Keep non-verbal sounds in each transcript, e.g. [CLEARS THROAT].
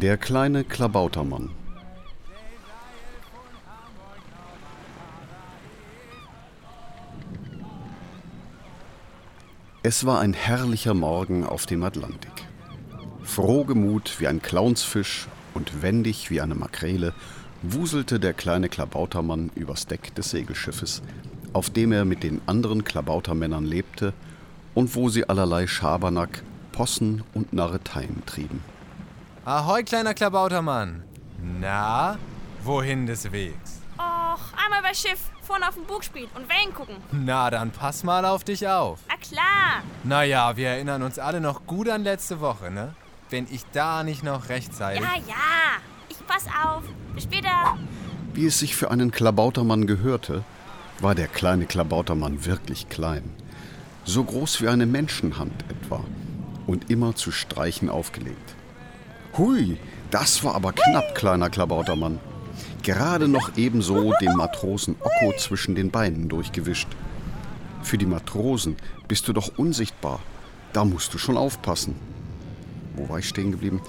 Der kleine Klabautermann Es war ein herrlicher Morgen auf dem Atlantik. Frohgemut wie ein Clownsfisch und wendig wie eine Makrele wuselte der kleine Klabautermann übers Deck des Segelschiffes, auf dem er mit den anderen Klabautermännern lebte und wo sie allerlei Schabernack, Possen und Narreteien trieben. Ahoi, kleiner Klabautermann. Na, wohin des Wegs? Och, einmal bei Schiff, vorne auf dem Bugspiel und Wellen gucken. Na, dann pass mal auf dich auf. Na klar. Naja, wir erinnern uns alle noch gut an letzte Woche, ne? Wenn ich da nicht noch rechtzeitig... Ja, ja. Ich pass auf. Bis später. Wie es sich für einen Klabautermann gehörte, war der kleine Klabautermann wirklich klein. So groß wie eine Menschenhand etwa und immer zu Streichen aufgelegt. Hui, das war aber knapp, kleiner Klabautermann. Gerade noch ebenso den Matrosen Okko zwischen den Beinen durchgewischt. Für die Matrosen bist du doch unsichtbar. Da musst du schon aufpassen. Wo war ich stehen geblieben?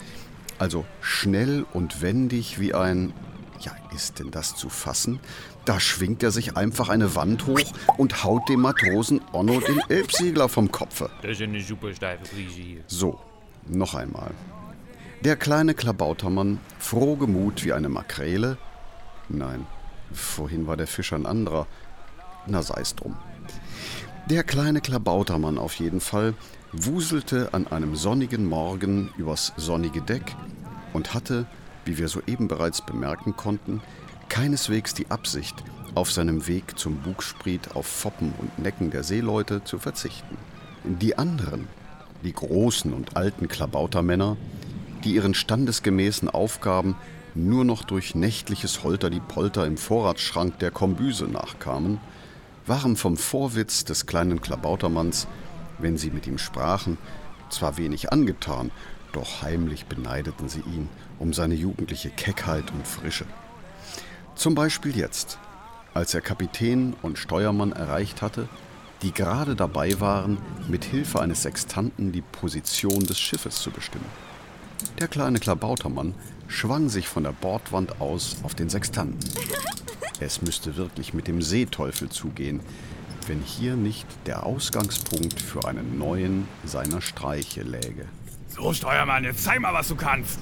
Also schnell und wendig wie ein... Ja, ist denn das zu fassen? Da schwingt er sich einfach eine Wand hoch und haut dem Matrosen Onno den Elbsegler vom Kopfe. Das ist eine super steife Brise hier. So, noch einmal. Der kleine Klabautermann, frohgemut wie eine Makrele. Nein, vorhin war der Fisch ein anderer. Na sei's drum. Der kleine Klabautermann auf jeden Fall wuselte an einem sonnigen Morgen übers sonnige Deck und hatte, wie wir soeben bereits bemerken konnten, keineswegs die Absicht, auf seinem Weg zum Bugspriet auf Foppen und Necken der Seeleute zu verzichten. Die anderen, die großen und alten Klabautermänner, die ihren standesgemäßen Aufgaben nur noch durch nächtliches Holter-die-Polter im Vorratsschrank der Kombüse nachkamen, waren vom Vorwitz des kleinen Klabautermanns, wenn sie mit ihm sprachen, zwar wenig angetan, doch heimlich beneideten sie ihn um seine jugendliche Keckheit und Frische. Zum Beispiel jetzt, als er Kapitän und Steuermann erreicht hatte, die gerade dabei waren, mit Hilfe eines Sextanten die Position des Schiffes zu bestimmen. Der kleine Klabautermann schwang sich von der Bordwand aus auf den Sextanten. [LAUGHS] Es müsste wirklich mit dem Seeteufel zugehen, wenn hier nicht der Ausgangspunkt für einen neuen seiner Streiche läge. So, Steuermann, jetzt zeig mal, was du kannst.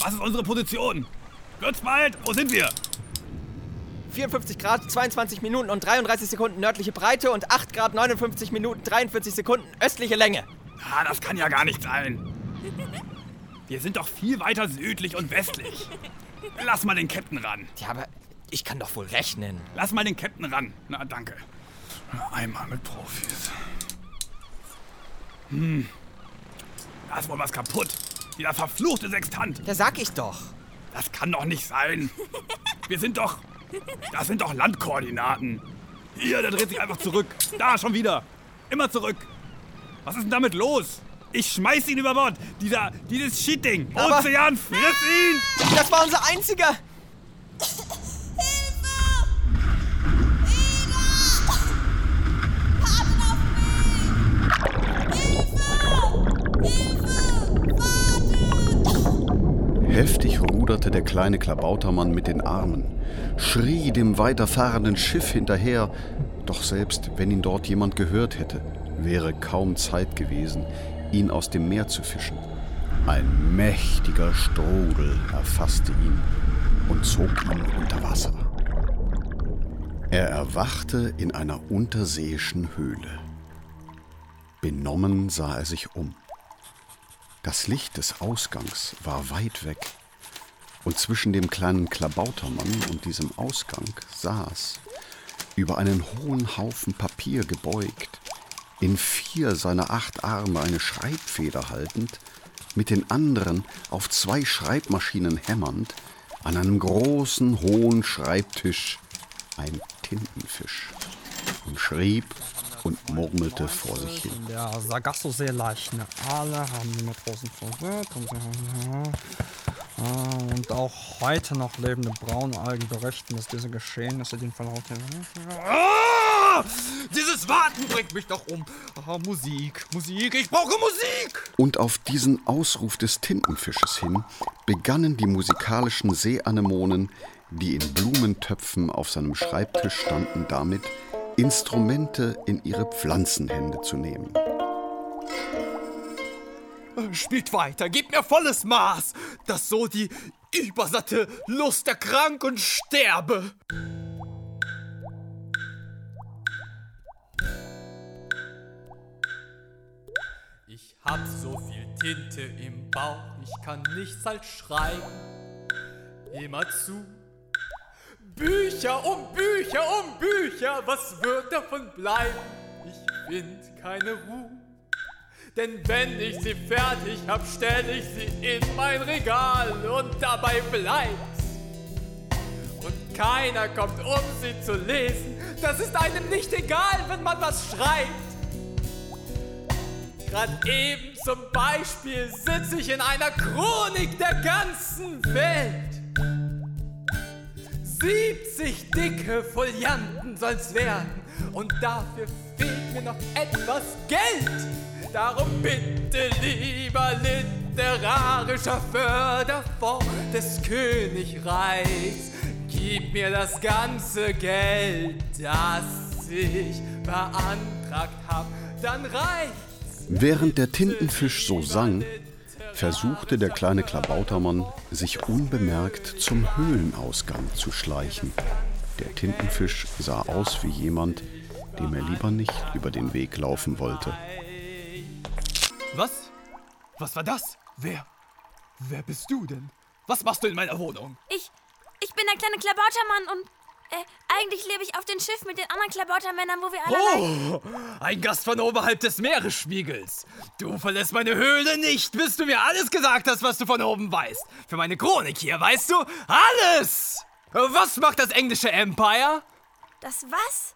Was ist unsere Position? Wird's bald? Wo sind wir? 54 Grad, 22 Minuten und 33 Sekunden nördliche Breite und 8 Grad, 59 Minuten, 43 Sekunden östliche Länge. Ah, das kann ja gar nicht sein. [LAUGHS] Wir sind doch viel weiter südlich und westlich. Lass mal den Captain ran. Ja, aber ich kann doch wohl rechnen. Lass mal den Captain ran. Na, danke. Einmal mit Profis. Hm. Da ist wohl was kaputt. Dieser verfluchte Sextant. Ja, sag ich doch. Das kann doch nicht sein. Wir sind doch. Das sind doch Landkoordinaten. Hier, der dreht sich einfach zurück. Da, schon wieder. Immer zurück. Was ist denn damit los? Ich schmeiß ihn über Bord. Dieser, dieses Shit-Ding. Aber- Ozean, friss ihn! Das war unser einziger. Heftig ruderte der kleine Klabautermann mit den Armen, schrie dem weiterfahrenden Schiff hinterher, doch selbst wenn ihn dort jemand gehört hätte, wäre kaum Zeit gewesen, ihn aus dem Meer zu fischen. Ein mächtiger Strudel erfasste ihn und zog ihn unter Wasser. Er erwachte in einer unterseeischen Höhle. Benommen sah er sich um. Das Licht des Ausgangs war weit weg, und zwischen dem kleinen Klabautermann und diesem Ausgang saß, über einen hohen Haufen Papier gebeugt, in vier seiner acht Arme eine Schreibfeder haltend, mit den anderen auf zwei Schreibmaschinen hämmernd, an einem großen, hohen Schreibtisch ein Tintenfisch und schrieb und murmelte vor sich hin. In der Sargasso-See Leichen. Alle haben die Matrosen verwirrt Ah, und auch heute noch lebende Braunalgen berichten, dass diese Geschehnisse den Verlauf der... Warten bringt mich doch um. Ah, Musik, Musik, ich brauche Musik. Und auf diesen Ausruf des Tintenfisches hin begannen die musikalischen Seeanemonen, die in Blumentöpfen auf seinem Schreibtisch standen, damit, Instrumente in ihre Pflanzenhände zu nehmen. Spielt weiter, gebt mir volles Maß, dass so die übersatte Lust erkrank und sterbe. Hab so viel Tinte im Bauch, ich kann nichts als schreiben. Immer zu. Bücher um Bücher um Bücher, was wird davon bleiben? Ich find keine Ruhe. Denn wenn ich sie fertig hab, stell ich sie in mein Regal und dabei bleibt's. Und keiner kommt, um sie zu lesen. Das ist einem nicht egal, wenn man was schreibt. Grad eben zum Beispiel sitze ich in einer Chronik der ganzen Welt. 70 dicke Folianten soll's werden und dafür fehlt mir noch etwas Geld. Darum bitte lieber literarischer Förderfonds des Königreichs, gib mir das ganze Geld, das ich beantragt hab, dann reicht's. Während der Tintenfisch so sang, versuchte der kleine Klabautermann, sich unbemerkt zum Höhlenausgang zu schleichen. Der Tintenfisch sah aus wie jemand, dem er lieber nicht über den Weg laufen wollte. Was? Was war das? Wer? Wer bist du denn? Was machst du in meiner Wohnung? Ich, ich bin der kleine Klabautermann und äh, eigentlich lebe ich auf dem Schiff mit den anderen Klabautermännern, wo wir alle... Oh, ein Gast von oberhalb des Meeresspiegels. Du verlässt meine Höhle nicht, bis du mir alles gesagt hast, was du von oben weißt. Für meine Chronik hier, weißt du? Alles! Was macht das englische Empire? Das was?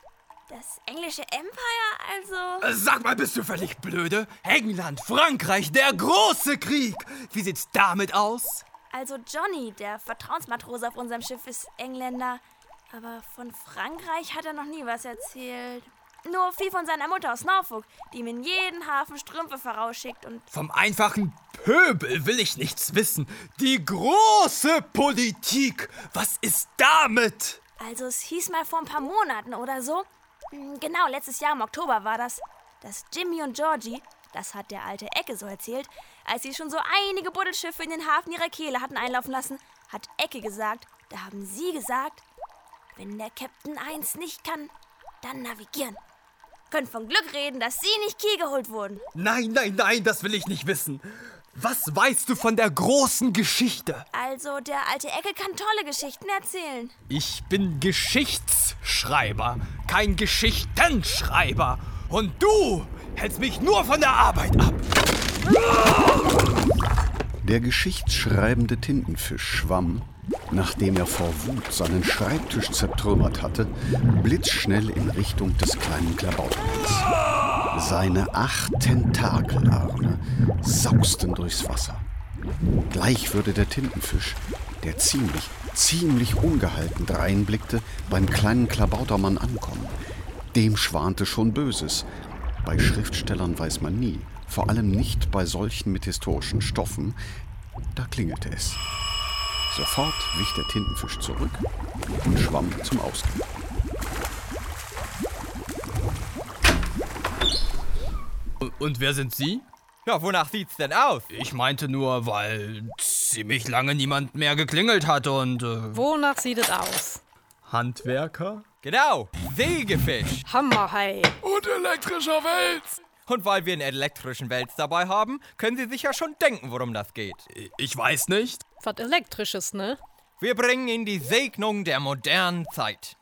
Das englische Empire, also... Sag mal, bist du völlig blöde? England, Frankreich, der große Krieg. Wie sieht's damit aus? Also Johnny, der Vertrauensmatrose auf unserem Schiff, ist Engländer. Aber von Frankreich hat er noch nie was erzählt. Nur viel von seiner Mutter aus Norfolk, die ihm in jeden Hafen Strümpfe vorausschickt und... Vom einfachen Pöbel will ich nichts wissen. Die große Politik. Was ist damit? Also es hieß mal vor ein paar Monaten oder so. hm, Genau, letztes Jahr im Oktober war das, dass Jimmy und Georgie, das hat der alte Ecke so erzählt, als sie schon so einige Buddelschiffe in den Hafen ihrer Kehle hatten einlaufen lassen, hat Ecke gesagt, da haben sie gesagt, wenn der Captain 1 nicht kann, dann navigieren. Können von Glück reden, dass sie nicht Kiel geholt wurden. Nein, nein, nein, das will ich nicht wissen. Was weißt du von der großen Geschichte? Also, der alte Ecke kann tolle Geschichten erzählen. Ich bin Geschichtsschreiber, kein Geschichtenschreiber. Und du hältst mich nur von der Arbeit ab. Der geschichtsschreibende Tintenfisch schwamm, nachdem er vor Wut seinen Schreibtisch zertrümmert hatte, blitzschnell in Richtung des kleinen Klabautermanns. Seine acht Tentakelarme sausten durchs Wasser. Gleich würde der Tintenfisch, der ziemlich, ziemlich ungehalten dreinblickte, beim kleinen Klabautermann ankommen. Dem schwante schon Böses. Bei Schriftstellern weiß man nie, vor allem nicht bei solchen mit historischen Stoffen. Da klingelte es. Sofort wich der Tintenfisch zurück und schwamm zum Ausgang. Und wer sind Sie? Ja, wonach sieht's denn aus? Ich meinte nur, weil ziemlich lange niemand mehr geklingelt hat und. Äh, Wonach sieht es aus? Handwerker? Genau, Sägefisch. Hammerhai. Und elektrischer Wels. Und weil wir einen elektrischen Wels dabei haben, können Sie sich ja schon denken, worum das geht. Ich weiß nicht. Was Elektrisches, ne? Wir bringen Ihnen die Segnung der modernen Zeit.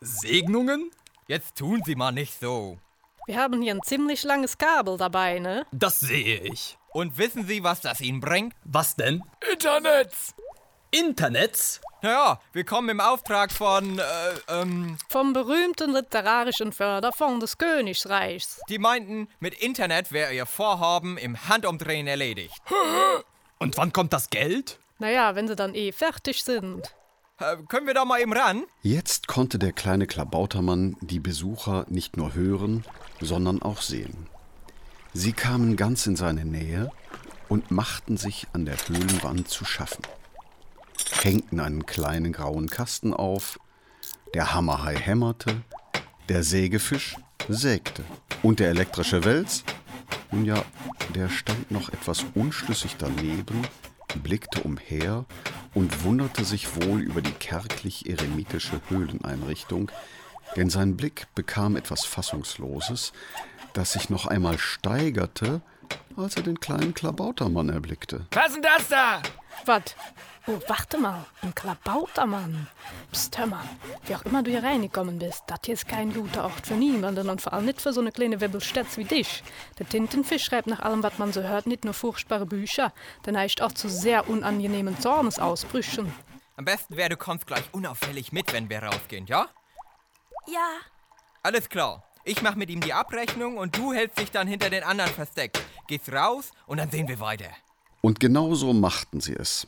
Segnungen? Jetzt tun Sie mal nicht so. Wir haben hier ein ziemlich langes Kabel dabei, ne? Das sehe ich. Und wissen Sie, was das Ihnen bringt? Was denn? Internets. Internets? Naja, wir kommen im Auftrag von, äh, ähm, Vom berühmten literarischen Förderfonds des Königreichs. die meinten, mit Internet wäre Ihr Vorhaben im Handumdrehen erledigt. [LAUGHS] Und wann kommt das Geld? Naja, wenn sie dann eh fertig sind. Äh, können wir da mal eben ran? Jetzt konnte der kleine Klabautermann die Besucher nicht nur hören, sondern auch sehen. Sie kamen ganz in seine Nähe und machten sich an der Höhlenwand zu schaffen. Hängten einen kleinen grauen Kasten auf, der Hammerhai hämmerte, der Sägefisch sägte und der elektrische Wels, nun ja, der stand noch etwas unschlüssig daneben, blickte umher und wunderte sich wohl über die kärglich-eremitische Höhleneinrichtung, denn sein Blick bekam etwas Fassungsloses, das sich noch einmal steigerte, als er den kleinen Klabautermann erblickte. Was denn das da? Was? Oh, warte mal, ein Klabautermann. Psst, hör mal, wie auch immer du hier reingekommen bist, das hier ist kein guter Ort für niemanden und vor allem nicht für so eine kleine Webbelstätz wie dich. Der Tintenfisch schreibt nach allem, was man so hört, nicht nur furchtbare Bücher, der neigt auch zu sehr unangenehmen Zornesausbrüchen. Am besten wäre, du kommst gleich unauffällig mit, wenn wir rausgehen, ja? Ja, Alles klar. Ich mach mit ihm die Abrechnung und du hältst dich dann hinter den anderen versteckt. Gehst raus und dann sehen wir weiter. Und genau so machten sie es.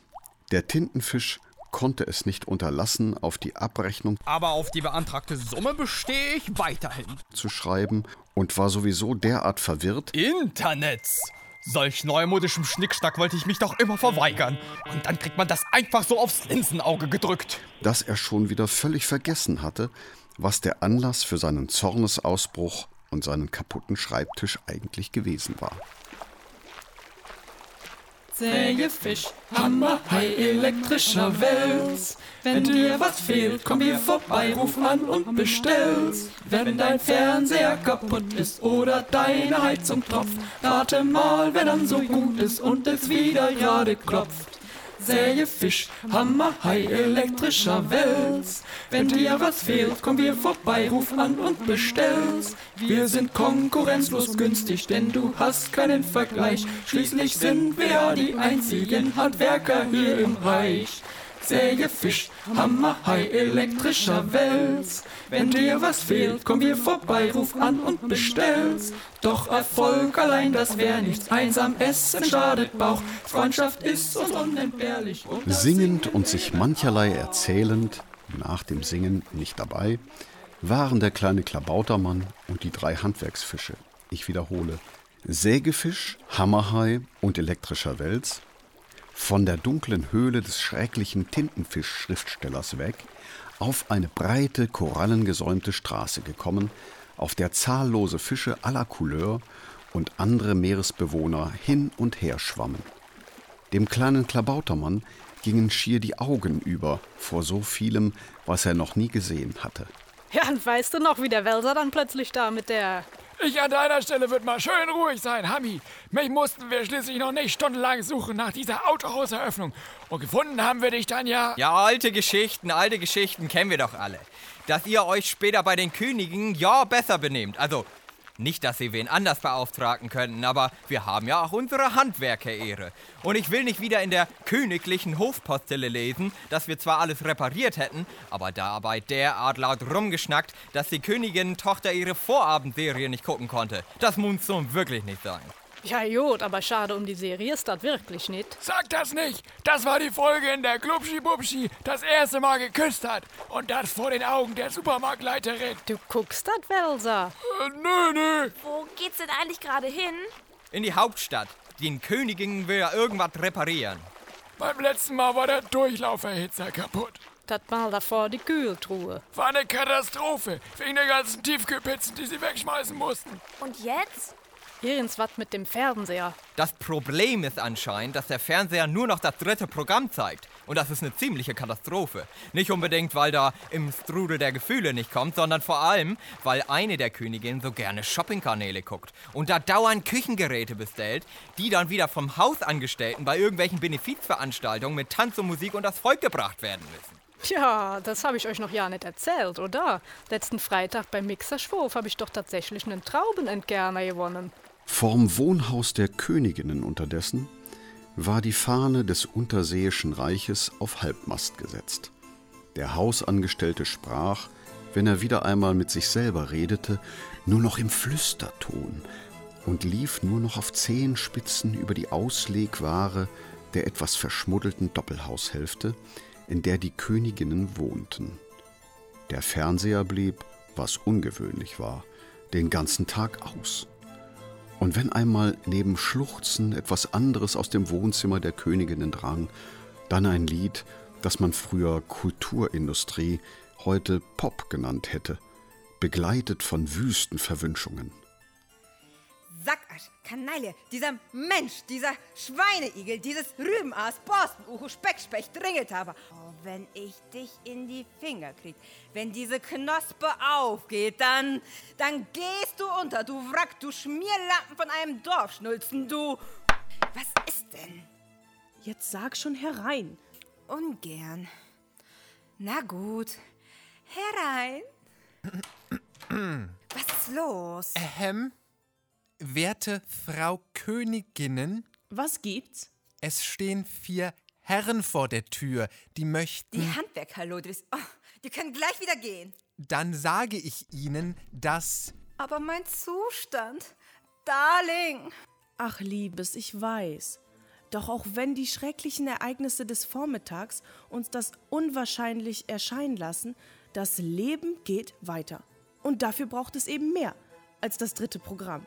Der Tintenfisch konnte es nicht unterlassen, auf die Abrechnung Aber auf die beantragte Summe bestehe ich weiterhin. zu schreiben und war sowieso derart verwirrt, Internets! Solch neumodischem Schnickschnack wollte ich mich doch immer verweigern. Und dann kriegt man das einfach so aufs Linsenauge gedrückt. dass er schon wieder völlig vergessen hatte, was der Anlass für seinen Zornesausbruch und seinen kaputten Schreibtisch eigentlich gewesen war. Sägefisch, Hammer, Hai, elektrischer Wels. Wenn dir was fehlt, komm hier vorbei, ruf an und bestell's. Wenn dein Fernseher kaputt ist oder deine Heizung tropft, rate mal, wer dann so gut ist und es wieder gerade klopft. Sägefisch, Hammer, Hai, elektrischer Wels. Wenn dir was fehlt, komm hier vorbei, ruf an und bestell's. Wir sind konkurrenzlos günstig, denn du hast keinen Vergleich. Schließlich sind wir die einzigen Handwerker hier im Reich. Sägefisch, Hammer, Hai, elektrischer Wels. Wenn dir was fehlt, komm hier vorbei, ruf an und bestell's. Doch Erfolg allein, das wär nichts. Einsam essen schadet Bauch. Freundschaft ist uns unentbehrlich. Und Singend und sich mancherlei erzählend, nach dem Singen nicht dabei, waren der kleine Klabautermann und die drei Handwerksfische. Ich wiederhole. Sägefisch, Hammerhai und elektrischer Wels von der dunklen Höhle des schrecklichen Tintenfisch-Schriftstellers weg auf eine breite, korallengesäumte Straße gekommen, auf der zahllose Fische aller Couleur und andere Meeresbewohner hin und her schwammen. Dem kleinen Klabautermann gingen schier die Augen über vor so vielem, was er noch nie gesehen hatte. Ja, und weißt du noch, wie der Welser dann plötzlich da mit der... Ich an deiner Stelle würde mal schön ruhig sein, Hami. Mich mussten wir schließlich noch nicht stundenlang suchen nach dieser Autohauseröffnung. Und gefunden haben wir dich dann ja. Ja, alte Geschichten, alte Geschichten kennen wir doch alle. Dass ihr euch später bei den Königen ja besser benehmt. Also, nicht, dass sie wen anders beauftragen könnten, aber wir haben ja auch unsere Handwerkerehre. Und ich will nicht wieder in der königlichen Hofpostille lesen, dass wir zwar alles repariert hätten, aber dabei derart laut rumgeschnackt, dass die Königin-Tochter ihre Vorabendserie nicht gucken konnte. Das muss so wirklich nicht sein. Ja, gut, aber schade um die Serie ist das wirklich nicht. Sag das nicht. Das war die Folge, in der Glubschi-Bubschi das erste Mal geküsst hat. Und das vor den Augen der Supermarktleiterin. Du guckst das, Welser? Äh, nö, nö. wo geht's denn eigentlich gerade hin? In die Hauptstadt. Den Königinnen will ja irgendwas reparieren. Beim letzten Mal war der Durchlauferhitzer kaputt. Das mal davor die Kühltruhe. War eine Katastrophe. Wegen der ganzen Tiefkühlpizzen, die sie wegschmeißen mussten. Und jetzt? Irgendwas mit dem Fernseher. Das Problem ist anscheinend, dass der Fernseher nur noch das dritte Programm zeigt. Und das ist eine ziemliche Katastrophe. Nicht unbedingt, weil da im Strudel der Gefühle nicht kommt, sondern vor allem, weil eine der Königinnen so gerne Shoppingkanäle guckt und da dauernd Küchengeräte bestellt, die dann wieder vom Hausangestellten bei irgendwelchen Benefizveranstaltungen mit Tanz und Musik und das Volk gebracht werden müssen. Tja, das habe ich euch noch ja nicht erzählt, oder? Letzten Freitag beim Mixerschwurf habe ich doch tatsächlich einen Traubenentkerner gewonnen. Vorm Wohnhaus der Königinnen unterdessen war die Fahne des Unterseeischen Reiches auf Halbmast gesetzt. Der Hausangestellte sprach, wenn er wieder einmal mit sich selber redete, nur noch im Flüsterton und lief nur noch auf Zehenspitzen über die Auslegware der etwas verschmuddelten Doppelhaushälfte, in der die Königinnen wohnten. Der Fernseher blieb, was ungewöhnlich war, den ganzen Tag aus. Und wenn einmal neben Schluchzen etwas anderes aus dem Wohnzimmer der Königinnen drang, dann ein Lied, das man früher Kulturindustrie, heute Pop genannt hätte, begleitet von wüsten Verwünschungen. Kanaille, dieser Mensch, dieser Schweineigel, dieses Rübenaas, Borstenuhu, Speckspecht, Dringeltaber. Oh, wenn ich dich in die Finger krieg, wenn diese Knospe aufgeht, dann, dann gehst du unter, du Wrack, du Schmierlappen von einem Dorfschnulzen, du... Was ist denn? Jetzt sag schon herein. Ungern. Na gut, herein. [CLEARS THROAT] Was ist los? Ahem. Werte Frau Königinnen, Was gibt's? es stehen vier Herren vor der Tür, die möchten. Die Handwerker-Lodris, oh, die können gleich wieder gehen. Dann sage ich Ihnen, dass. Aber mein Zustand, Darling. Ach, Liebes, ich weiß. Doch auch wenn die schrecklichen Ereignisse des Vormittags uns das unwahrscheinlich erscheinen lassen, das Leben geht weiter. Und dafür braucht es eben mehr als das dritte Programm.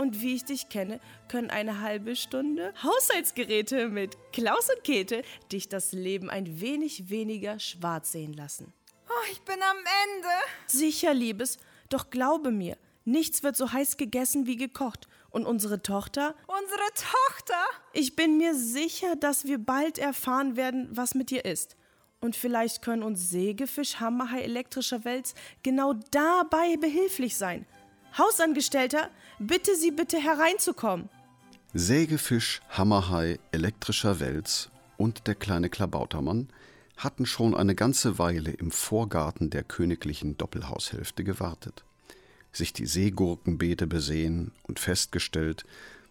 Und wie ich dich kenne, können eine halbe Stunde Haushaltsgeräte mit Klaus und Käthe dich das Leben ein wenig weniger schwarz sehen lassen. Oh, ich bin am Ende. Sicher, Liebes, doch glaube mir, nichts wird so heiß gegessen wie gekocht. Und unsere Tochter? Unsere Tochter? Ich bin mir sicher, dass wir bald erfahren werden, was mit ihr ist. Und vielleicht können uns Sägefisch, Hammerhai elektrischer Wels genau dabei behilflich sein. Hausangestellter, bitte Sie bitte hereinzukommen. Sägefisch, Hammerhai, elektrischer Wels und der kleine Klabautermann hatten schon eine ganze Weile im Vorgarten der königlichen Doppelhaushälfte gewartet, sich die Seegurkenbeete besehen und festgestellt,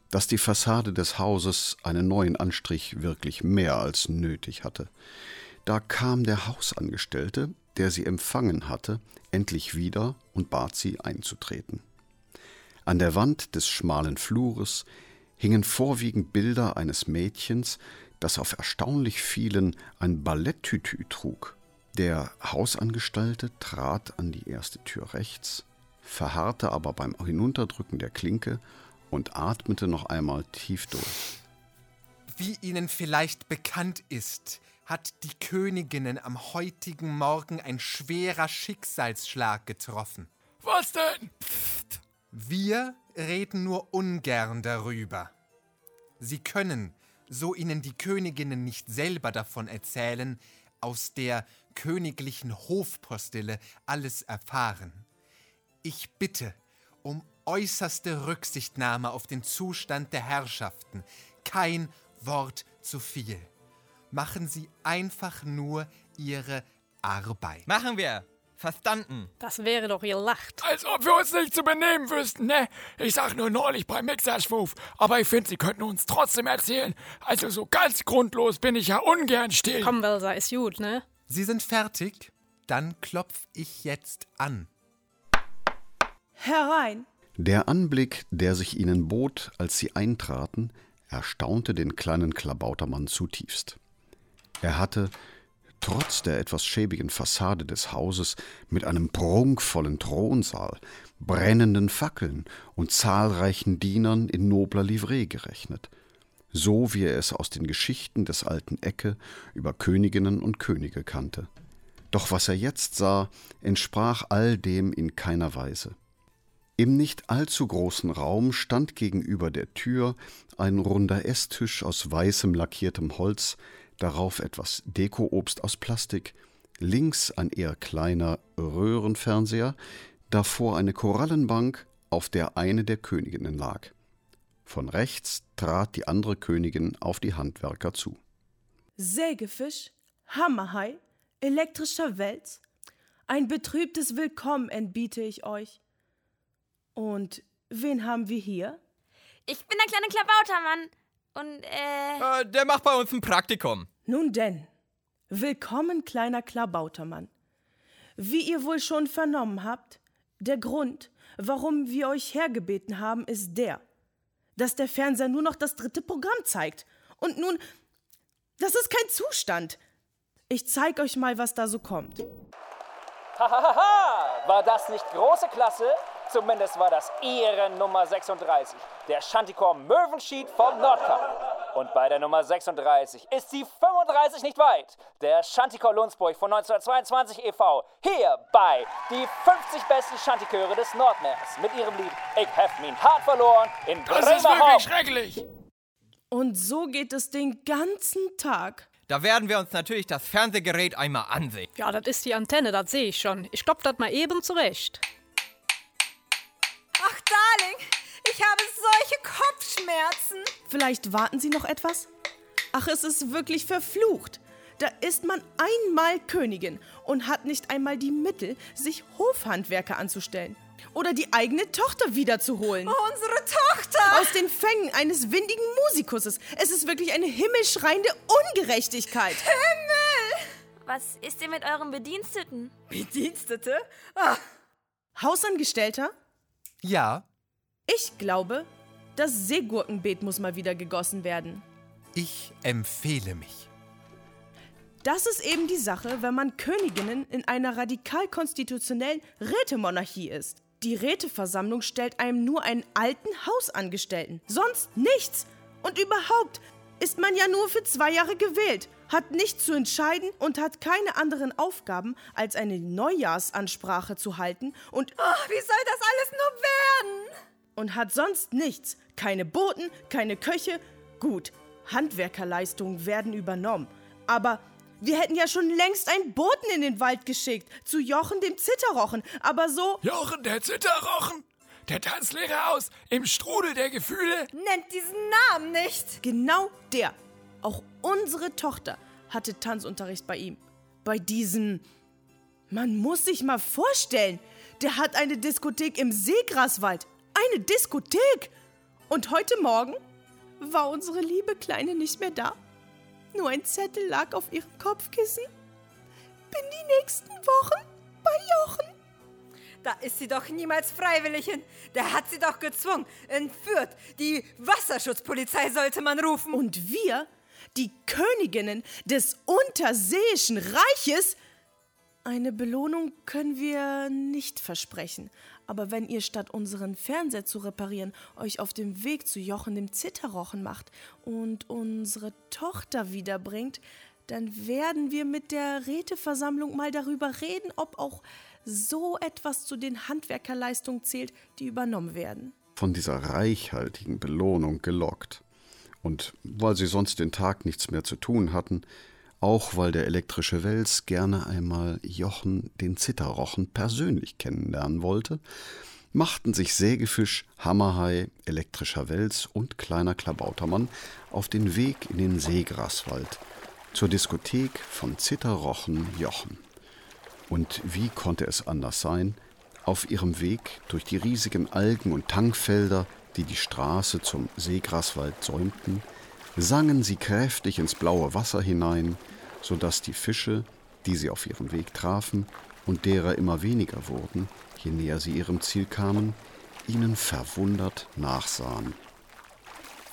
dass die Fassade des Hauses einen neuen Anstrich wirklich mehr als nötig hatte. Da kam der Hausangestellte, der sie empfangen hatte, endlich wieder und bat sie einzutreten. An der Wand des schmalen Flures hingen vorwiegend Bilder eines Mädchens, das auf erstaunlich vielen ein Balletttütü trug. Der Hausangestellte trat an die erste Tür rechts, verharrte aber beim Hinunterdrücken der Klinke und atmete noch einmal tief durch. Wie Ihnen vielleicht bekannt ist, hat die Königinnen am heutigen Morgen ein schwerer Schicksalsschlag getroffen. Was denn? Wir reden nur ungern darüber. Sie können, so Ihnen die Königinnen nicht selber davon erzählen, aus der königlichen Hofpostille alles erfahren. Ich bitte um äußerste Rücksichtnahme auf den Zustand der Herrschaften. Kein Wort zu viel. Machen Sie einfach nur Ihre Arbeit. Machen wir. Verstanden. Das wäre doch ihr Lacht. Als ob wir uns nicht zu benehmen wüssten, ne? Ich sag nur neulich beim Mixerschwuf. Aber ich finde, Sie könnten uns trotzdem erzählen. Also so ganz grundlos bin ich ja ungern still. Komm, Welser, ist gut, ne? Sie sind fertig? Dann klopf ich jetzt an. Herein. Der Anblick, der sich ihnen bot, als sie eintraten, erstaunte den kleinen Klabautermann zutiefst. Er hatte, trotz der etwas schäbigen Fassade des Hauses, mit einem prunkvollen Thronsaal, brennenden Fackeln und zahlreichen Dienern in nobler Livree gerechnet, so wie er es aus den Geschichten des alten Ecke über Königinnen und Könige kannte. Doch was er jetzt sah, entsprach all dem in keiner Weise. Im nicht allzu großen Raum stand gegenüber der Tür ein runder Esstisch aus weißem lackiertem Holz, darauf etwas Dekoobst aus Plastik, links ein eher kleiner Röhrenfernseher, davor eine Korallenbank, auf der eine der Königinnen lag. Von rechts trat die andere Königin auf die Handwerker zu. Sägefisch, Hammerhai, elektrischer Wels, ein betrübtes Willkommen entbiete ich euch. Und wen haben wir hier? Ich bin der kleine Klabautermann. Und, äh. Äh, der macht bei uns ein Praktikum. Nun denn, willkommen, kleiner Klabautermann. Wie ihr wohl schon vernommen habt, der Grund, warum wir euch hergebeten haben, ist der, dass der Fernseher nur noch das dritte Programm zeigt. Und nun, das ist kein Zustand. Ich zeig euch mal, was da so kommt. Hahaha, war das nicht große Klasse? Zumindest war das Ehren Nummer 36, der Shantikor Möwenschied vom Nordkap. Und bei der Nummer 36 ist sie 35 nicht weit. Der Shantikor Lundsburg von 1922 e.V. Hier bei die 50 besten Shantiköre des Nordmeers mit ihrem Lied Ich hef min hart verloren in Das ist wirklich schrecklich. Und so geht es den ganzen Tag. Da werden wir uns natürlich das Fernsehgerät einmal ansehen. Ja, das ist die Antenne, das sehe ich schon. Ich stopp das mal eben zurecht. Ich habe solche Kopfschmerzen. Vielleicht warten Sie noch etwas? Ach, es ist wirklich verflucht. Da ist man einmal Königin und hat nicht einmal die Mittel, sich Hofhandwerker anzustellen. Oder die eigene Tochter wiederzuholen. Unsere Tochter! Aus den Fängen eines windigen Musikusses. Es ist wirklich eine himmelschreiende Ungerechtigkeit. Himmel! Was ist denn mit euren Bediensteten? Bedienstete? Ah, Hausangestellter? Ja, Ich glaube, das Seegurkenbeet muss mal wieder gegossen werden. ich empfehle mich. Das ist eben die Sache, wenn man Königinnen in einer radikal-konstitutionellen Rätemonarchie ist. Die Räteversammlung stellt einem nur einen alten Hausangestellten, sonst nichts. Und überhaupt ist man ja nur für zwei Jahre gewählt, hat nichts zu entscheiden und hat keine anderen Aufgaben, als eine Neujahrsansprache zu halten und oh, wie soll das alles nur werden? Und hat sonst nichts. Keine Boten, keine Köche. Gut, Handwerkerleistungen werden übernommen. Aber wir hätten ja schon längst einen Boten in den Wald geschickt, zu Jochen dem Zitterrochen. Aber so. Jochen, der Zitterrochen? Der Tanzlehrer aus Im Strudel der Gefühle? Nennt diesen Namen nicht. Genau der. Auch unsere Tochter hatte Tanzunterricht bei ihm. Bei diesem. Man muss sich mal vorstellen, der hat eine Diskothek im Seegraswald. Eine Diskothek! Und heute Morgen war unsere liebe Kleine nicht mehr da. Nur ein Zettel lag auf ihrem Kopfkissen. Bin die nächsten Wochen bei Jochen. Da ist sie doch niemals freiwillig hin. Der hat sie doch gezwungen, entführt. Die Wasserschutzpolizei sollte man rufen. Und wir, die Königinnen des unterseeischen Reiches, eine Belohnung können wir nicht versprechen. Aber wenn ihr statt unseren Fernseher zu reparieren euch auf dem Weg zu Jochen dem Zitterrochen macht und unsere Tochter wiederbringt, dann werden wir mit der Räteversammlung mal darüber reden, ob auch so etwas zu den Handwerkerleistungen zählt, die übernommen werden. Von dieser reichhaltigen Belohnung gelockt. Und weil sie sonst den Tag nichts mehr zu tun hatten, auch weil der elektrische Wels gerne einmal Jochen den Zitterrochen persönlich kennenlernen wollte, machten sich Sägefisch, Hammerhai, elektrischer Wels und kleiner Klabautermann auf den Weg in den Seegraswald zur Diskothek von Zitterrochen Jochen. Und wie konnte es anders sein? Auf ihrem Weg durch die riesigen Algen- und Tangfelder, die die Straße zum Seegraswald säumten, sangen sie kräftig ins blaue Wasser hinein, so dass die Fische, die sie auf ihrem Weg trafen und derer immer weniger wurden, je näher sie ihrem Ziel kamen, ihnen verwundert nachsahen.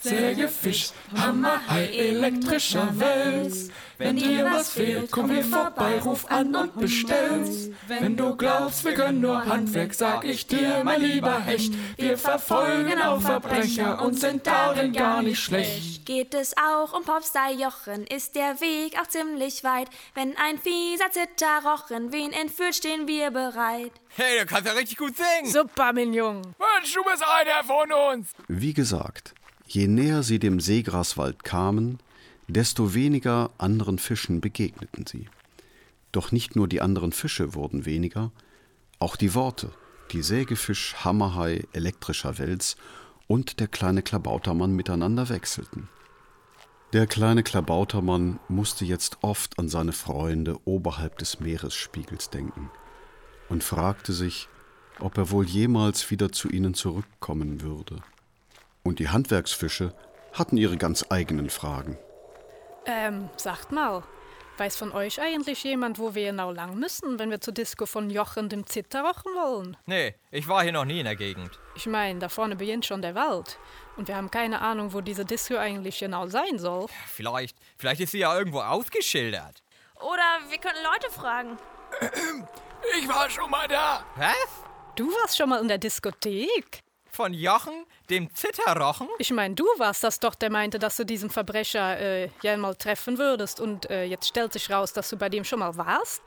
Sägefisch, Hammerhai, elektrischer Wels. Wenn dir was fehlt, komm hier vorbei, ruf an und bestell's. Wenn du glaubst, wir können nur Handwerk, sag ich dir, mein lieber Hecht. Wir verfolgen auch Verbrecher und sind darin gar nicht schlecht. Geht es auch um Popstar Jochen, ist der Weg auch ziemlich weit. Wenn ein fieser Zitterrochen wen entführt, stehen wir bereit. Hey, du kannst ja richtig gut singen. Super, mein Jung. Mensch, du bist einer von uns. Wie gesagt, je näher sie dem Seegraswald kamen, desto weniger anderen Fischen begegneten sie. Doch nicht nur die anderen Fische wurden weniger, auch die Worte, die Sägefisch, Hammerhai, elektrischer Wels und der kleine Klabautermann miteinander wechselten. Der kleine Klabautermann musste jetzt oft an seine Freunde oberhalb des Meeresspiegels denken und fragte sich, ob er wohl jemals wieder zu ihnen zurückkommen würde. Und die Handwerksfische hatten ihre ganz eigenen Fragen. Ähm, sagt mal, weiß von euch eigentlich jemand, wo wir genau lang müssen, wenn wir zur Disco von Jochen dem Zitterrochen wollen? Nee, ich war hier noch nie in der Gegend. Ich meine, da vorne beginnt schon der Wald. Und wir haben keine Ahnung, wo diese Disco eigentlich genau sein soll. Vielleicht, vielleicht ist sie ja irgendwo ausgeschildert. Oder wir könnten Leute fragen. Ich war schon mal da. Was? Du warst schon mal in der Diskothek? Von Jochen, dem Zitterrochen? Ich meine, du warst das doch, der meinte, dass du diesen Verbrecher äh, ja mal treffen würdest. Und äh, jetzt stellt sich raus, dass du bei dem schon mal warst?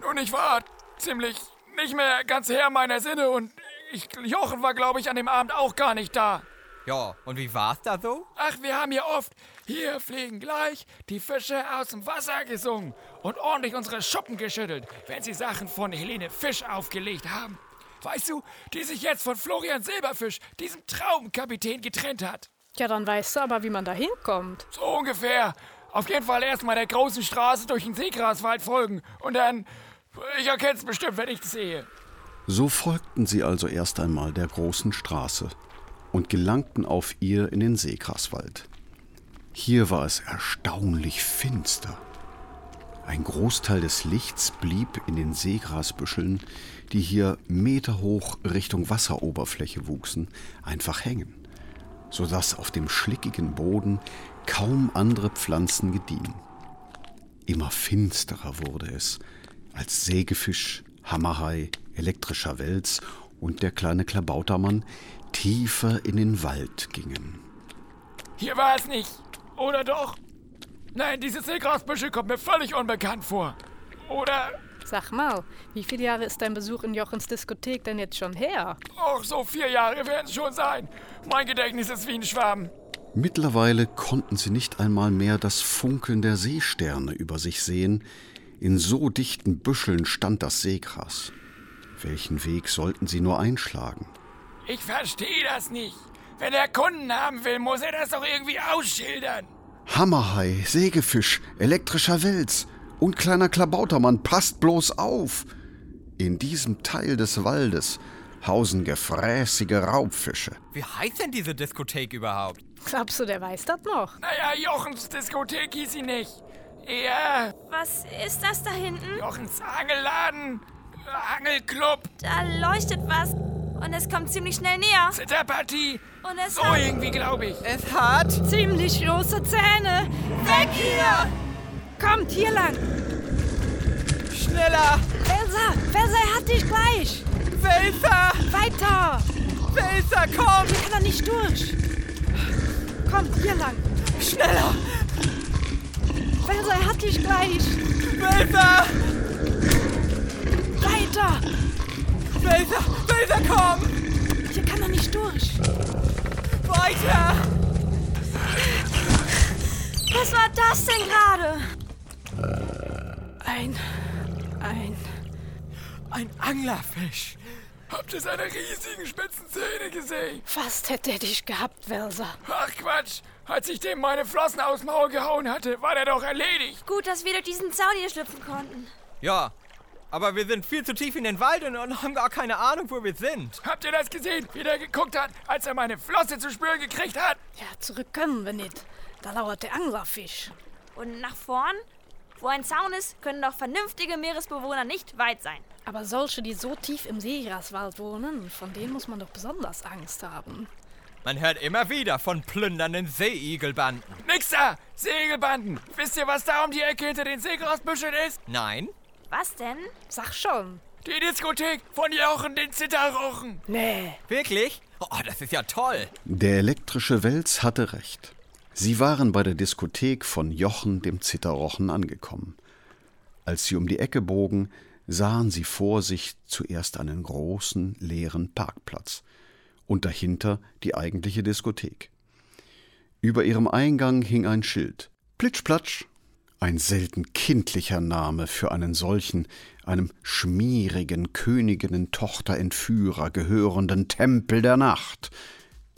Nun, ich war ziemlich nicht mehr ganz Herr meiner Sinne und ich, Jochen war, glaube ich, an dem Abend auch gar nicht da. Ja, und wie war's da so? Ach, wir haben hier oft, hier fliegen gleich die Fische aus dem Wasser gesungen und ordentlich unsere Schuppen geschüttelt, wenn sie Sachen von Helene Fisch aufgelegt haben. Weißt du, die sich jetzt von Florian Silberfisch, diesem Traumkapitän, getrennt hat. Ja, dann weißt du aber, wie man da hinkommt. So ungefähr. Auf jeden Fall erstmal der großen Straße durch den Seegraswald folgen und dann. Ich erkenn's bestimmt, wenn ich's sehe. So folgten sie also erst einmal der großen Straße und gelangten auf ihr in den Seegraswald. Hier war es erstaunlich finster. Ein Großteil des Lichts blieb in den Seegrasbüscheln, die hier meterhoch Richtung Wasseroberfläche wuchsen, einfach hängen, so dass auf dem schlickigen Boden kaum andere Pflanzen gediehen. Immer finsterer wurde es, als Sägefisch, Hammerhai, elektrischer Wels und der kleine Klabautermann tiefer in den Wald gingen. Hier war es nicht. Oder doch? Nein, diese Seegrasbüsche kommt mir völlig unbekannt vor. Oder? Sag mal, wie viele Jahre ist dein Besuch in Jochens Diskothek denn jetzt schon her? Och, so vier Jahre werden es schon sein. Mein Gedächtnis ist wie ein Schwamm. Mittlerweile konnten sie nicht einmal mehr das Funkeln der Seesterne über sich sehen. In so dichten Büscheln stand das Seegras. Welchen Weg sollten sie nur einschlagen? Ich verstehe das nicht. Wenn er Kunden haben will, muss er das doch irgendwie ausschildern. Hammerhai, Sägefisch, elektrischer Wels und kleiner Klabautermann, passt bloß auf! In diesem Teil des Waldes hausen gefräßige Raubfische. Wie heißt denn diese Diskothek überhaupt? Glaubst du, der weiß das noch? Naja, Jochens Diskothek hieß sie nicht. Eher Was ist das da hinten? Jochens Angelladen, Angelclub, Da leuchtet was. Und es kommt ziemlich schnell näher. Zitterpartie. Und es So hat irgendwie, glaube ich. Es hat. Ziemlich große Zähne. Weg hier! Kommt hier lang. Schneller! Welser, Welser, er hat dich gleich. Welser! Weiter. Welser, komm! Hier kann er nicht durch. Kommt hier lang. Schneller! Welser, er hat dich gleich. Welser! Weiter. Welser! Welser, komm! Hier kann er nicht durch. Weiter! Was war das denn gerade? Ein. ein. Ein Anglerfisch. Habt ihr seine riesigen spitzen Zähne gesehen? Fast hätte er dich gehabt, Welser. Ach Quatsch. Als ich dem meine Flossen aufs Maul gehauen hatte, war der doch erledigt. Gut, dass wir durch diesen Zaun hier schlüpfen konnten. Ja, aber wir sind viel zu tief in den Wald und- und haben gar keine Ahnung, wo wir sind. Habt ihr das gesehen, wie der geguckt hat, als er meine Flosse zu spüren gekriegt hat? Ja, zurück können wir nicht. Da lauert der Anglerfisch. Und nach vorn? Wo ein Zaun ist, können doch vernünftige Meeresbewohner nicht weit sein. Aber solche, die so tief im Seegraswald wohnen, von denen muss man doch besonders Angst haben. Man hört immer wieder von plündernden Seeigelbanden. Nix da! Segelbanden! Wisst ihr, was da um die Ecke hinter den Seegrasbüscheln ist? Nein? Was denn? Sag schon. Die Diskothek von Jochen den Zitterrochen. Nee. Wirklich? Oh, das ist ja toll. Der elektrische Wels hatte recht. Sie waren bei der Diskothek von Jochen dem Zitterrochen angekommen. Als sie um die Ecke bogen, sahen sie vor sich zuerst einen großen, leeren Parkplatz und dahinter die eigentliche Diskothek. Über ihrem Eingang hing ein Schild. Plitschplatsch. Ein selten kindlicher Name für einen solchen, einem schmierigen Königinnen-Tochter-Entführer gehörenden Tempel der Nacht,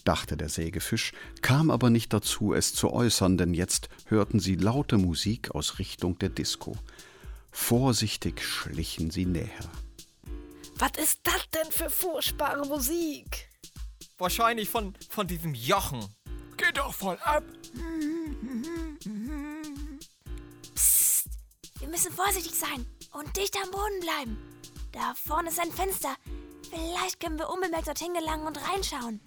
dachte der Sägefisch, kam aber nicht dazu, es zu äußern, denn jetzt hörten sie laute Musik aus Richtung der Disco. Vorsichtig schlichen sie näher. Was ist das denn für furchtbare Musik? Wahrscheinlich von, von diesem Jochen. Geht doch voll ab. Psst. Wir müssen vorsichtig sein und dicht am Boden bleiben. Da vorne ist ein Fenster. Vielleicht können wir unbemerkt dorthin gelangen und reinschauen.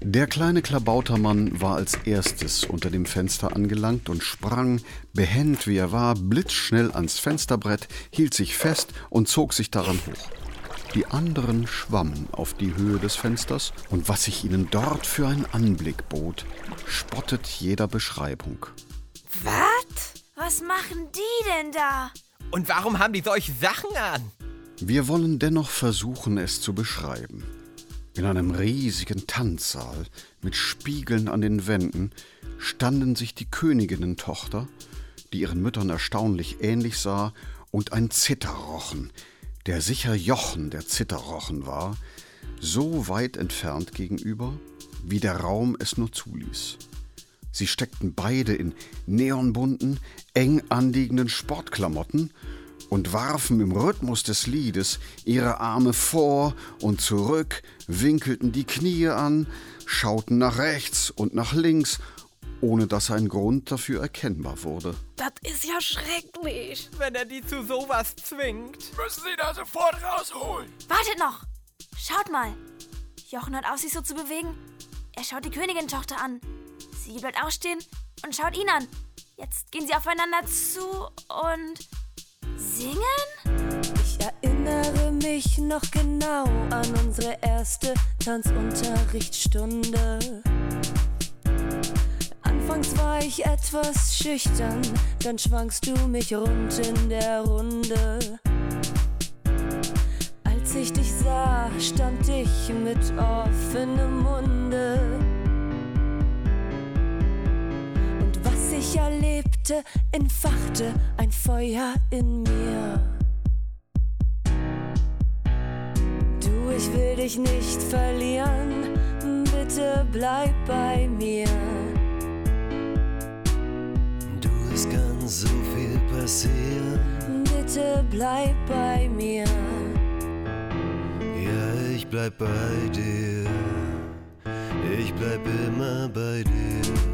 Der kleine Klabautermann war als erstes unter dem Fenster angelangt und sprang, behend wie er war, blitzschnell ans Fensterbrett, hielt sich fest und zog sich daran hoch. Die anderen schwammen auf die Höhe des Fensters, und was sich ihnen dort für ein Anblick bot, spottet jeder Beschreibung. Was? Was machen die denn da? Und warum haben die solche Sachen an? Wir wollen dennoch versuchen, es zu beschreiben. In einem riesigen Tanzsaal mit Spiegeln an den Wänden standen sich die Königinnentochter, die ihren Müttern erstaunlich ähnlich sah, und ein Zitterrochen, der sicher Jochen der Zitterrochen war, so weit entfernt gegenüber, wie der Raum es nur zuließ. Sie steckten beide in neonbunten, eng anliegenden Sportklamotten und warfen im Rhythmus des Liedes ihre Arme vor und zurück, winkelten die Knie an, schauten nach rechts und nach links, ohne dass ein Grund dafür erkennbar wurde. Das ist ja schrecklich. Wenn er die zu sowas zwingt. Müssen Sie da sofort rausholen. Wartet noch! Schaut mal! Jochen hört auf, sich so zu bewegen. Er schaut die Königin-Tochter an. Sie bleibt auch stehen und schaut ihn an. Jetzt gehen sie aufeinander zu und singen? Ich erinnere mich noch genau an unsere erste Tanzunterrichtsstunde. Anfangs war ich etwas schüchtern, dann schwangst du mich rund in der Runde. Als ich dich sah, stand ich mit offenem Munde. Erlebte, entfachte ein Feuer in mir. Du, ich will dich nicht verlieren, bitte bleib bei mir. Du, es kann so viel passieren. Bitte bleib bei mir. Ja, ich bleib bei dir. Ich bleib immer bei dir.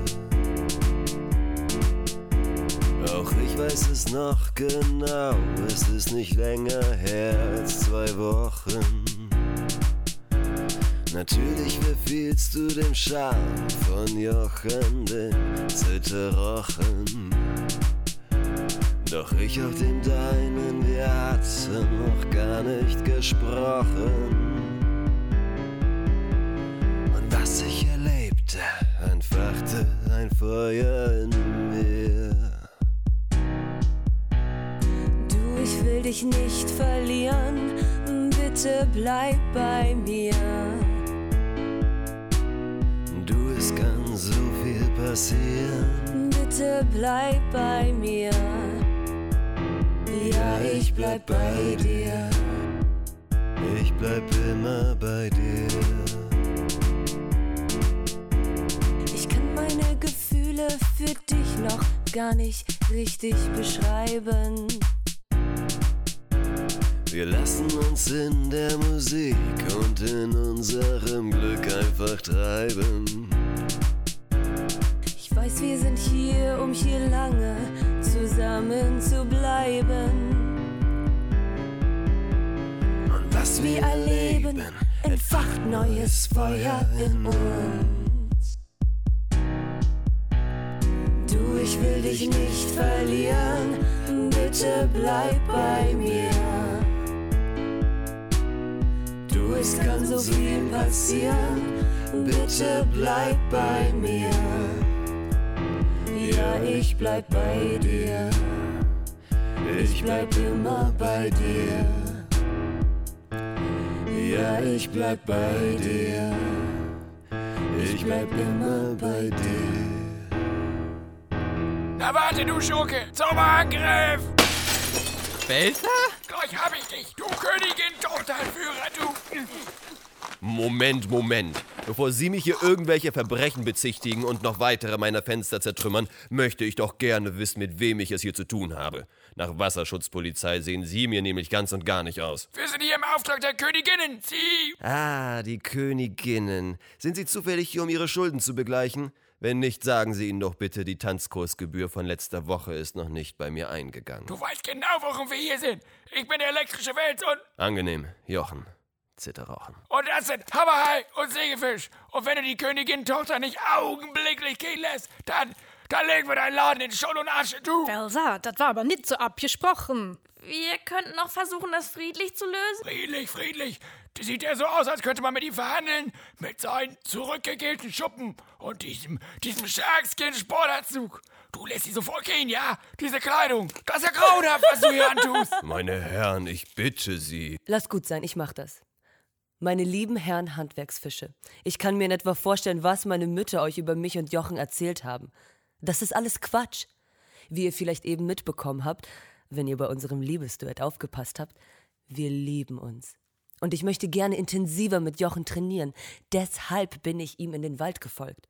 Ich weiß es noch genau, es ist nicht länger her als zwei Wochen. Natürlich verfehlst du den Charme von Jochen, den Zitterrochen. Doch ich auf dem deinen, wir hatten noch gar nicht gesprochen. Und was ich erlebte, entfachte ein Feuer in mir. Dich nicht verlieren, bitte bleib bei mir. Du, es kann so viel passieren. Bitte bleib bei mir. Ja, ich bleib bei dir. Ich bleib immer bei dir. Ich kann meine Gefühle für dich noch gar nicht richtig beschreiben. Wir lassen uns in der Musik und in unserem Glück einfach treiben. Ich weiß, wir sind hier, um hier lange zusammen zu bleiben. Und was wir erleben, entfacht neues Feuer in uns. Du, ich will dich nicht verlieren, bitte bleib bei mir. Du, es kann so viel passieren, bitte bleib bei mir. Ja, ich bleib bei dir. Ich bleib immer bei dir. Ja, ich bleib bei dir. Ich bleib immer bei dir. Na warte, du Schurke! Zum Angriff! Belzer? Gleich hab ich dich, du Königin, Tochterführer, du! Moment, Moment. Bevor Sie mich hier irgendwelche Verbrechen bezichtigen und noch weitere meiner Fenster zertrümmern, möchte ich doch gerne wissen, mit wem ich es hier zu tun habe. Nach Wasserschutzpolizei sehen Sie mir nämlich ganz und gar nicht aus. Wir sind hier im Auftrag der Königinnen, Sie! Ah, die Königinnen. Sind Sie zufällig hier, um Ihre Schulden zu begleichen? Wenn nicht, sagen Sie ihnen doch bitte, die Tanzkursgebühr von letzter Woche ist noch nicht bei mir eingegangen. Du weißt genau, warum wir hier sind. Ich bin der elektrische Welt und... Angenehm, Jochen. Zitterrochen. Und das sind Hammerhai und Sägefisch. Und wenn du die Königin-Tochter nicht augenblicklich gehen lässt, dann, dann legen wir deinen Laden in Schutt und Asche, du. Elsa, das war aber nicht so abgesprochen. Wir könnten noch versuchen, das friedlich zu lösen. Friedlich, friedlich. Die sieht ja so aus, als könnte man mit ihm verhandeln. Mit seinen zurückgegelten Schuppen und diesem, diesem Sharkskin-Sportanzug. Du lässt sie sofort gehen, ja? Diese Kleidung. Das ist ja grauenhaft, was du hier antust. [LAUGHS] Meine Herren, ich bitte Sie. Lass gut sein, ich mach das. Meine lieben Herren Handwerksfische, ich kann mir in etwa vorstellen, was meine Mütter euch über mich und Jochen erzählt haben. Das ist alles Quatsch. Wie ihr vielleicht eben mitbekommen habt, wenn ihr bei unserem Liebesduett aufgepasst habt, wir lieben uns. Und ich möchte gerne intensiver mit Jochen trainieren. Deshalb bin ich ihm in den Wald gefolgt.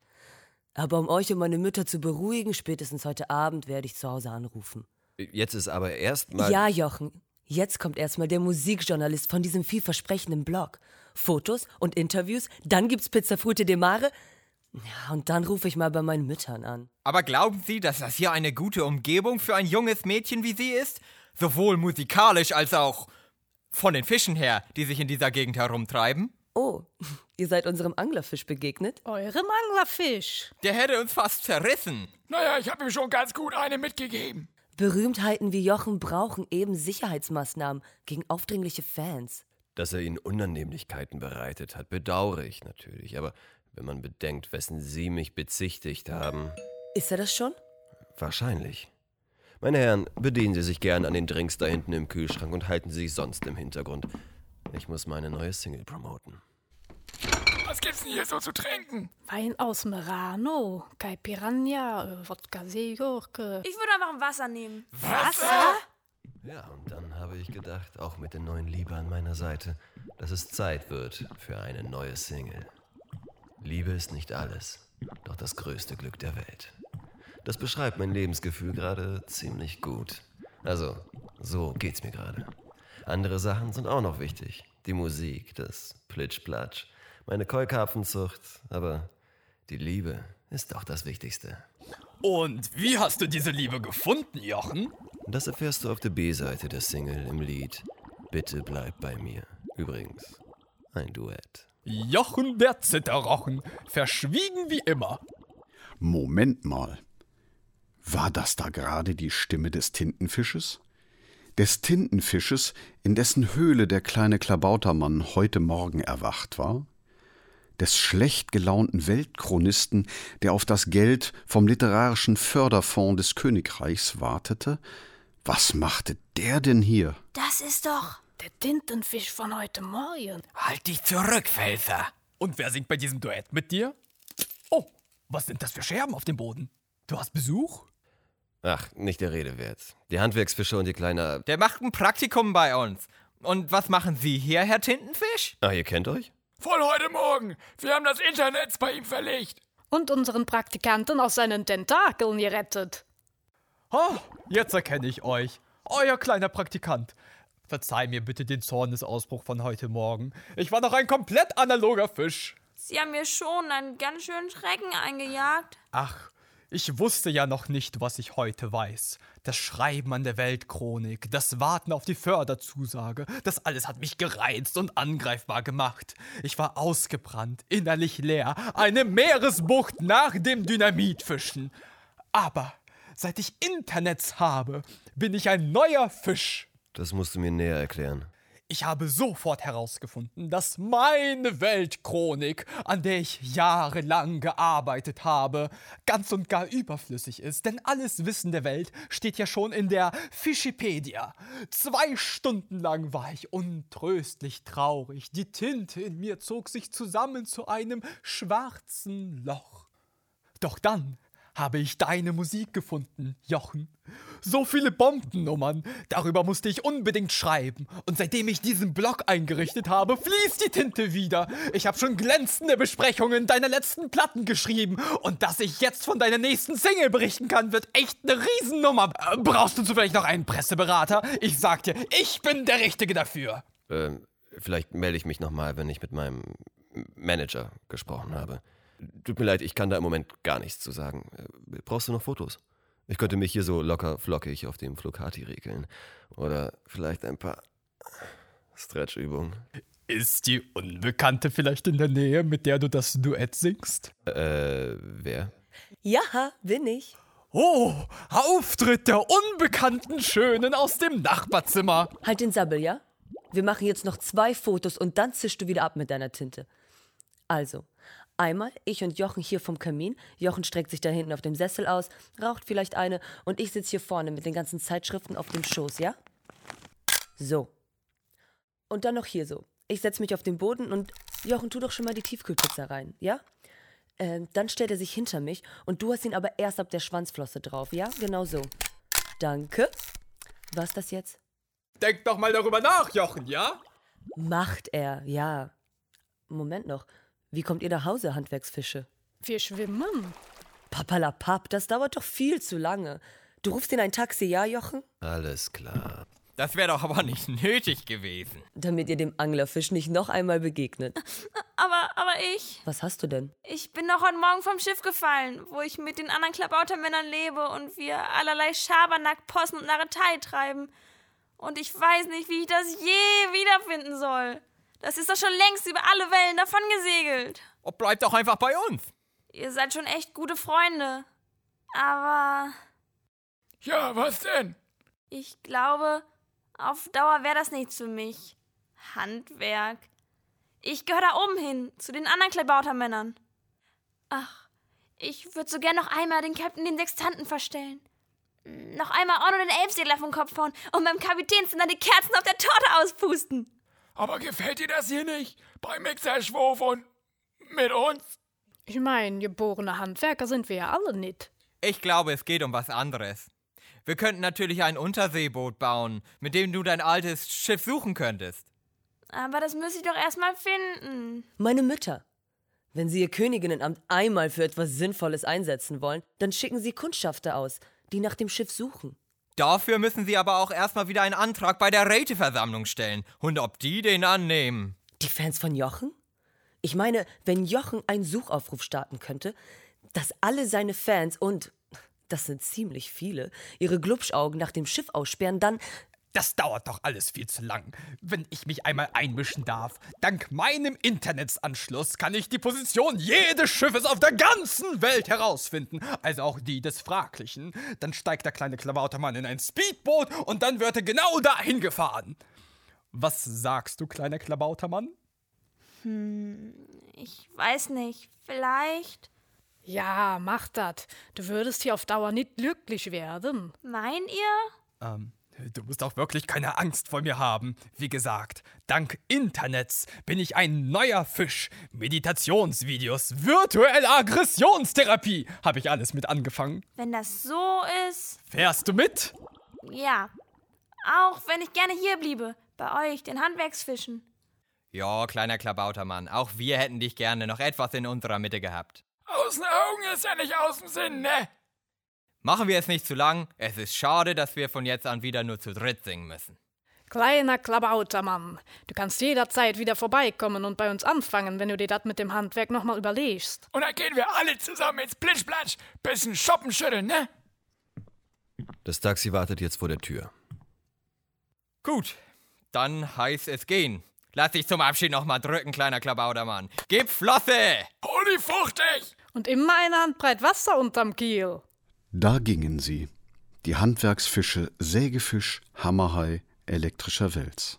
Aber um euch und meine Mütter zu beruhigen, spätestens heute Abend werde ich zu Hause anrufen. Jetzt ist aber erstmal. Ja, Jochen. Jetzt kommt erstmal der Musikjournalist von diesem vielversprechenden Blog. Fotos und Interviews, dann gibt's Pizza Frute de Mare. Ja, und dann rufe ich mal bei meinen Müttern an. Aber glauben Sie, dass das hier eine gute Umgebung für ein junges Mädchen wie Sie ist? Sowohl musikalisch als auch von den Fischen her, die sich in dieser Gegend herumtreiben? Oh, [LAUGHS] ihr seid unserem Anglerfisch begegnet? Eurem Anglerfisch? Der hätte uns fast zerrissen. Naja, ich habe ihm schon ganz gut eine mitgegeben. Berühmtheiten wie Jochen brauchen eben Sicherheitsmaßnahmen gegen aufdringliche Fans. Dass er ihnen Unannehmlichkeiten bereitet hat, bedauere ich natürlich. Aber wenn man bedenkt, wessen Sie mich bezichtigt haben. Ist er das schon? Wahrscheinlich. Meine Herren, bedienen Sie sich gern an den Drinks da hinten im Kühlschrank und halten Sie sich sonst im Hintergrund. Ich muss meine neue Single promoten. Was gibt's denn hier so zu trinken? Wein aus Merano, Caipiranha, äh, Wodka Seegurke. Ich würde einfach ein Wasser nehmen. Wasser? Ja, und dann habe ich gedacht, auch mit der neuen Liebe an meiner Seite, dass es Zeit wird für eine neue Single. Liebe ist nicht alles, doch das größte Glück der Welt. Das beschreibt mein Lebensgefühl gerade ziemlich gut. Also, so geht's mir gerade. Andere Sachen sind auch noch wichtig. Die Musik, das Plitsch-Platsch, meine Keukarpfenzucht, aber die Liebe ist doch das Wichtigste. Und wie hast du diese Liebe gefunden, Jochen? Das erfährst du auf der B-Seite der Single im Lied Bitte bleib bei mir. Übrigens, ein Duett. Jochen der Zitterrochen, verschwiegen wie immer. Moment mal. War das da gerade die Stimme des Tintenfisches? Des Tintenfisches, in dessen Höhle der kleine Klabautermann heute Morgen erwacht war? Des schlecht gelaunten Weltchronisten, der auf das Geld vom literarischen Förderfonds des Königreichs wartete? Was machte der denn hier? Das ist doch. Der Tintenfisch von heute Morgen. Halt dich zurück, Felser. Und wer singt bei diesem Duett mit dir? Oh, was sind das für Scherben auf dem Boden? Du hast Besuch? Ach, nicht der Rede wert. Die Handwerksfische und die kleine. Der macht ein Praktikum bei uns. Und was machen Sie hier, Herr Tintenfisch? Ah, ihr kennt euch? Von heute Morgen. Wir haben das Internet bei ihm verlegt. Und unseren Praktikanten aus seinen Tentakeln gerettet. Oh, jetzt erkenne ich euch. Euer kleiner Praktikant. Verzeih mir bitte den Zornesausbruch von heute Morgen. Ich war noch ein komplett analoger Fisch. Sie haben mir schon einen ganz schönen Schrecken eingejagt. Ach, ich wusste ja noch nicht, was ich heute weiß. Das Schreiben an der Weltchronik, das Warten auf die Förderzusage, das alles hat mich gereizt und angreifbar gemacht. Ich war ausgebrannt, innerlich leer, eine Meeresbucht nach dem Dynamitfischen. Aber seit ich Internets habe, bin ich ein neuer Fisch. Das musst du mir näher erklären. Ich habe sofort herausgefunden, dass meine Weltchronik, an der ich jahrelang gearbeitet habe, ganz und gar überflüssig ist. Denn alles Wissen der Welt steht ja schon in der Fischipedia. Zwei Stunden lang war ich untröstlich traurig. Die Tinte in mir zog sich zusammen zu einem schwarzen Loch. Doch dann habe ich deine Musik gefunden, Jochen. So viele Bombennummern. Darüber musste ich unbedingt schreiben. Und seitdem ich diesen Blog eingerichtet habe, fließt die Tinte wieder. Ich habe schon glänzende Besprechungen deiner letzten Platten geschrieben. Und dass ich jetzt von deiner nächsten Single berichten kann, wird echt eine Riesennummer. Äh, Brauchst du zufällig noch einen Presseberater? Ich sag dir, ich bin der Richtige dafür. Ähm, vielleicht melde ich mich nochmal, wenn ich mit meinem Manager gesprochen habe. Tut mir leid, ich kann da im Moment gar nichts zu sagen. Äh, Brauchst du noch Fotos? Ich könnte mich hier so locker flockig auf dem Flocati regeln. Oder vielleicht ein paar Stretchübungen. Ist die Unbekannte vielleicht in der Nähe, mit der du das Duett singst? Äh, wer? Ja, bin ich. Oh, Auftritt der unbekannten Schönen aus dem Nachbarzimmer. Halt den Sabbel, ja? Wir machen jetzt noch zwei Fotos und dann zischst du wieder ab mit deiner Tinte. Also, einmal ich und Jochen hier vom Kamin. Jochen streckt sich da hinten auf dem Sessel aus, raucht vielleicht eine und ich sitze hier vorne mit den ganzen Zeitschriften auf dem Schoß, ja? So. Und dann noch hier so. Ich setze mich auf den Boden und Jochen, tu doch schon mal die Tiefkühlpizza rein, ja? Ähm, dann stellt er sich hinter mich und du hast ihn aber erst ab der Schwanzflosse drauf, ja? Genau so. Danke. Was das jetzt? Denk doch mal darüber nach, Jochen, ja? Macht er, ja. Moment noch. Wie kommt ihr nach Hause, Handwerksfische? Wir schwimmen. Papalapap, das dauert doch viel zu lange. Du rufst in ein Taxi, ja, Jochen? Alles klar. Das wäre doch aber nicht [LAUGHS] nötig gewesen. Damit ihr dem Anglerfisch nicht noch einmal begegnet. [LAUGHS] Aber, aber ich. Was hast du denn? Ich bin doch heute Morgen vom Schiff gefallen, wo ich mit den anderen Klabautermännern lebe und wir allerlei Schabernack, Possen und Narretei treiben. Und ich weiß nicht, wie ich das je wiederfinden soll. Das ist doch schon längst über alle Wellen davon gesegelt. Oh, bleib doch einfach bei uns. Ihr seid schon echt gute Freunde. Aber Ja, was denn? ich glaube, auf Dauer wäre das nichts für mich. Handwerk. Ich gehöre da oben hin, zu den anderen Klabautermännern. Ach, ich würde so gern noch einmal den Captain den Sextanten verstellen. Noch einmal noch den Elbsegler vom Kopf hauen und beim Kapitänszimmer die Kerzen auf der Torte auspusten. Aber gefällt dir das hier nicht? Bei Mixerschwurf und mit uns? Ich meine, geborene Handwerker sind wir ja alle nicht. Ich glaube, es geht um was anderes. Wir könnten natürlich ein Unterseeboot bauen, mit dem du dein altes Schiff suchen könntest. Aber das müsste ich doch erstmal finden. Meine Mütter. Wenn sie ihr Königinnenamt einmal für etwas Sinnvolles einsetzen wollen, dann schicken sie Kundschafter aus, die nach dem Schiff suchen. Dafür müssen sie aber auch erstmal wieder einen Antrag bei der Räteversammlung stellen. Und ob die den annehmen. Die Fans von Jochen? Ich meine, wenn Jochen einen Suchaufruf starten könnte, dass alle seine Fans und, das sind ziemlich viele, ihre Glubschaugen nach dem Schiff aussperren, dann. Das dauert doch alles viel zu lang. Wenn ich mich einmal einmischen darf, dank meinem Internetsanschluss kann ich die Position jedes Schiffes auf der ganzen Welt herausfinden, also auch die des Fraglichen. Dann steigt der kleine Klabautermann in ein Speedboot und dann wird er genau dahin gefahren. Was sagst du, kleiner Klabautermann? Hm, ich weiß nicht. Vielleicht. Ja, mach das. Du würdest hier auf Dauer nicht glücklich werden. Meint ihr? Ähm, du musst auch wirklich keine Angst vor mir haben. Wie gesagt, dank Internets bin ich ein neuer Fisch. Meditationsvideos, virtuelle Aggressionstherapie, habe ich alles mit angefangen. Wenn das so ist. Fährst du mit? Ja. Auch wenn ich gerne hier bliebe. Bei euch, den Handwerksfischen. Ja, kleiner Klabautermann, auch wir hätten dich gerne noch etwas in unserer Mitte gehabt. Aus den Augen ist ja nicht aus dem Sinn, ne? Machen wir es nicht zu lang. Es ist schade, dass wir von jetzt an wieder nur zu dritt singen müssen. Kleiner Klabautermann, du kannst jederzeit wieder vorbeikommen und bei uns anfangen, wenn du dir das mit dem Handwerk nochmal überlegst. Und dann gehen wir alle zusammen ins Plitschplatsch, bisschen shoppen schütteln, ne? Das Taxi wartet jetzt vor der Tür. Gut, dann heißt es gehen. Lass dich zum Abschied nochmal drücken, kleiner Klabautermann. Gib Flosse! Hol die fuchtig! Und immer eine Handbreit Wasser unterm Kiel. Da gingen sie. Die Handwerksfische Sägefisch, Hammerhai, elektrischer Wels.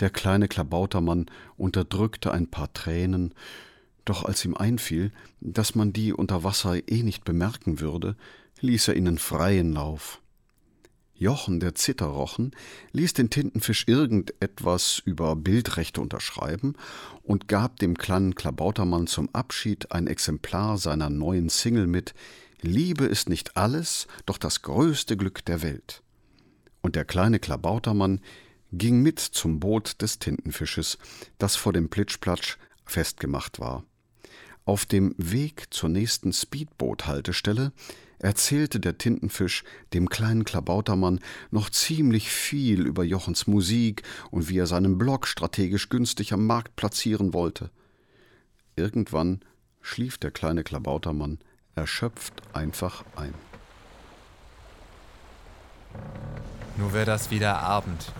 Der kleine Klabautermann unterdrückte ein paar Tränen, doch als ihm einfiel, dass man die unter Wasser eh nicht bemerken würde, ließ er ihnen freien Lauf. Jochen, der Zitterrochen, ließ den Tintenfisch irgendetwas über Bildrechte unterschreiben und gab dem kleinen Klabautermann zum Abschied ein Exemplar seiner neuen Single mit Liebe ist nicht alles, doch das größte Glück der Welt. Und der kleine Klabautermann ging mit zum Boot des Tintenfisches, das vor dem Plitschplatsch festgemacht war. Auf dem Weg zur nächsten Speedboot-Haltestelle erzählte der Tintenfisch dem kleinen Klabautermann noch ziemlich viel über Jochens Musik und wie er seinen Blog strategisch günstig am Markt platzieren wollte. Irgendwann schlief der kleine Klabautermann erschöpft einfach ein. Nur wäre das wieder Abend.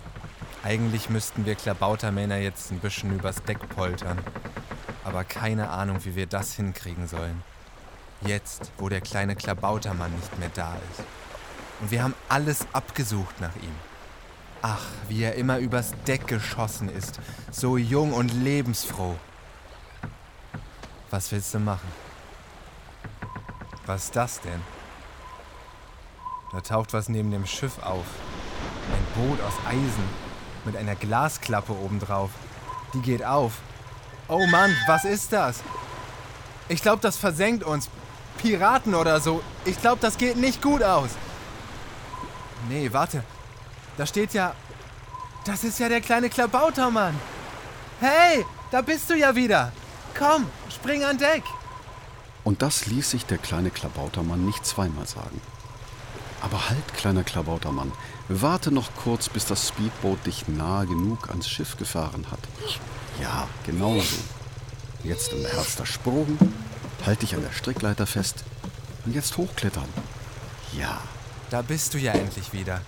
Eigentlich müssten wir Klabautermänner jetzt ein bisschen übers Deck poltern. Aber keine Ahnung, wie wir das hinkriegen sollen. Jetzt, wo der kleine Klabautermann nicht mehr da ist. Und wir haben alles abgesucht nach ihm. Ach, wie er immer übers Deck geschossen ist. So jung und lebensfroh. Was willst du machen? Was ist das denn? Da taucht was neben dem Schiff auf. Ein Boot aus Eisen mit einer Glasklappe obendrauf. Die geht auf. Oh Mann, was ist das? Ich glaube, das versenkt uns. Piraten oder so. Ich glaube, das geht nicht gut aus. Nee, warte. Da steht ja. Das ist ja der kleine Klabautermann. Hey, da bist du ja wieder. Komm, spring an Deck. Und das ließ sich der kleine Klabautermann nicht zweimal sagen. Aber halt, kleiner Klabautermann, warte noch kurz, bis das Speedboot dich nahe genug ans Schiff gefahren hat. Ja, genau so. Jetzt ein beherzter Sprung, halt dich an der Strickleiter fest und jetzt hochklettern. Ja. Da bist du ja endlich wieder.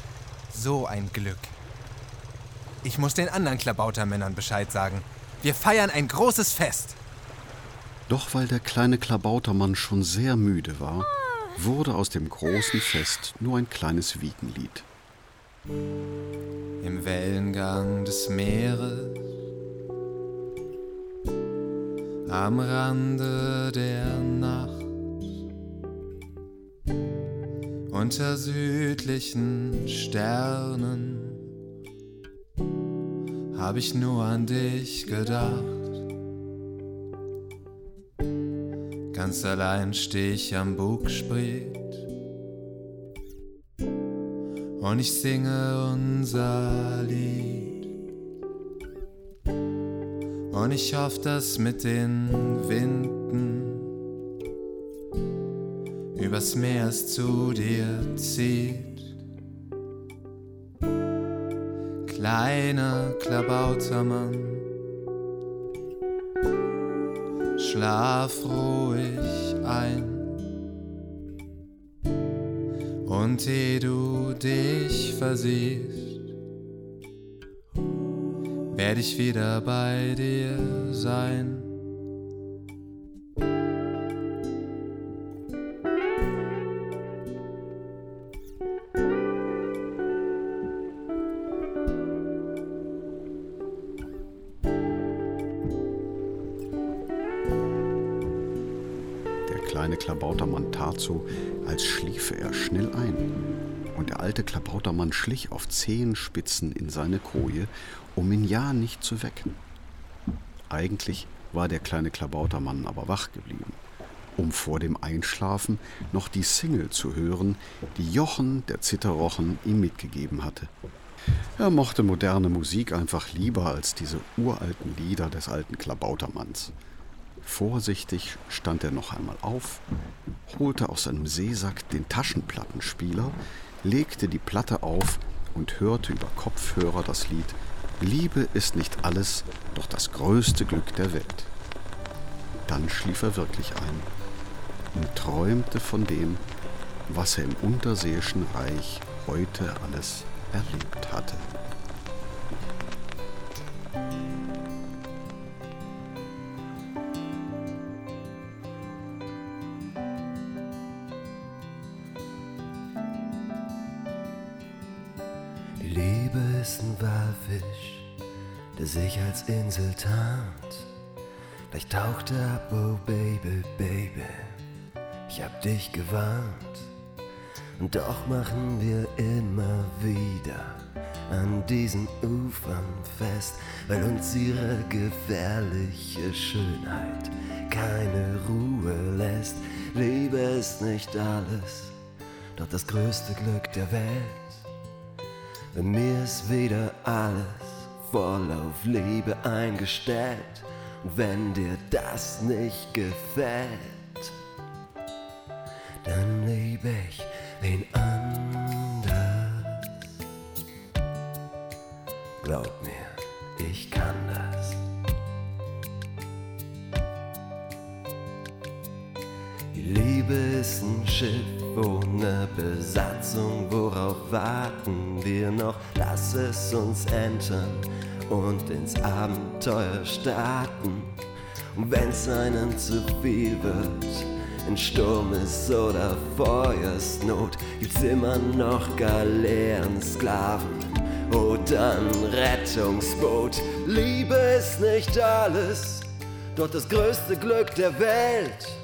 So ein Glück. Ich muss den anderen Klabautermännern Bescheid sagen. Wir feiern ein großes Fest. Doch weil der kleine Klabautermann schon sehr müde war, wurde aus dem großen Fest nur ein kleines Wiegenlied. Im Wellengang des Meeres, am Rande der Nacht, unter südlichen Sternen, hab ich nur an dich gedacht. Ganz allein steh ich am Bugspriet und ich singe unser Lied. Und ich hoffe, dass mit den Winden übers Meer es zu dir zieht. Kleiner Klabautermann, schlaf ruhig ein. Und ehe du dich versiehst, werde ich wieder bei dir sein. Alte Klabautermann schlich auf Zehenspitzen in seine Koje, um ihn ja nicht zu wecken. Eigentlich war der kleine Klabautermann aber wach geblieben, um vor dem Einschlafen noch die Single zu hören, die Jochen, der Zitterrochen, ihm mitgegeben hatte. Er mochte moderne Musik einfach lieber als diese uralten Lieder des alten Klabautermanns. Vorsichtig stand er noch einmal auf, holte aus seinem Seesack den Taschenplattenspieler, legte die Platte auf und hörte über Kopfhörer das Lied Liebe ist nicht alles, doch das größte Glück der Welt. Dann schlief er wirklich ein und träumte von dem, was er im unterseeischen Reich heute alles erlebt hatte. Sich als Insel tarnt. Taucht er ab, oh Baby, Baby, ich hab dich gewarnt. Und doch machen wir immer wieder an diesen Ufern fest, weil uns ihre gefährliche Schönheit keine Ruhe lässt. Liebe ist nicht alles, doch das größte Glück der Welt. Wenn mir ist wieder alles voll auf Liebe eingestellt. Wenn dir das nicht gefällt, dann liebe ich wen anders. Glaub mir, ich kann das. Die Liebe ist ein Schiff ohne Besatzung. Worauf warten wir noch? Lass es uns entern und ins Abenteuer starten. Und wenn's einem zu viel wird, in Sturm ist oder Feuersnot, gibt's immer noch Galeeren, Sklaven oder ein Rettungsboot. Liebe ist nicht alles, doch das größte Glück der Welt.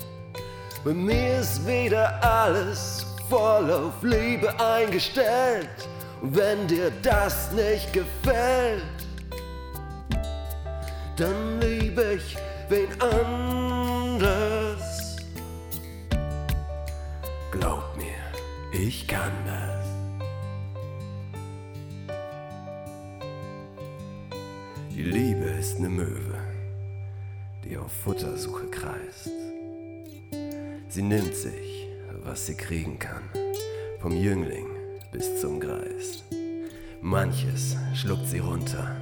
Bei mir ist wieder alles voll auf Liebe eingestellt. Und wenn dir das nicht gefällt, dann liebe ich wen anders. Glaub mir, ich kann das. Die Liebe ist eine Möwe, die auf Futtersuche kreist. Sie nimmt sich, was sie kriegen kann, vom Jüngling bis zum Greis. Manches schluckt sie runter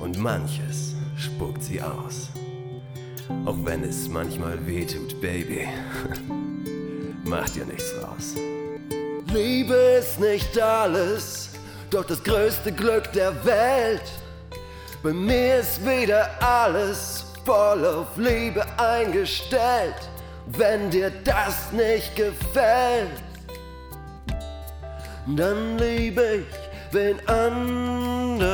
und manches spuckt sie aus. Auch wenn es manchmal wehtut, Baby, [LAUGHS] macht dir nichts raus. Liebe ist nicht alles, doch das größte Glück der Welt. Bei mir ist wieder alles voll auf Liebe eingestellt. Wenn dir das nicht gefällt, dann liebe ich wen anders.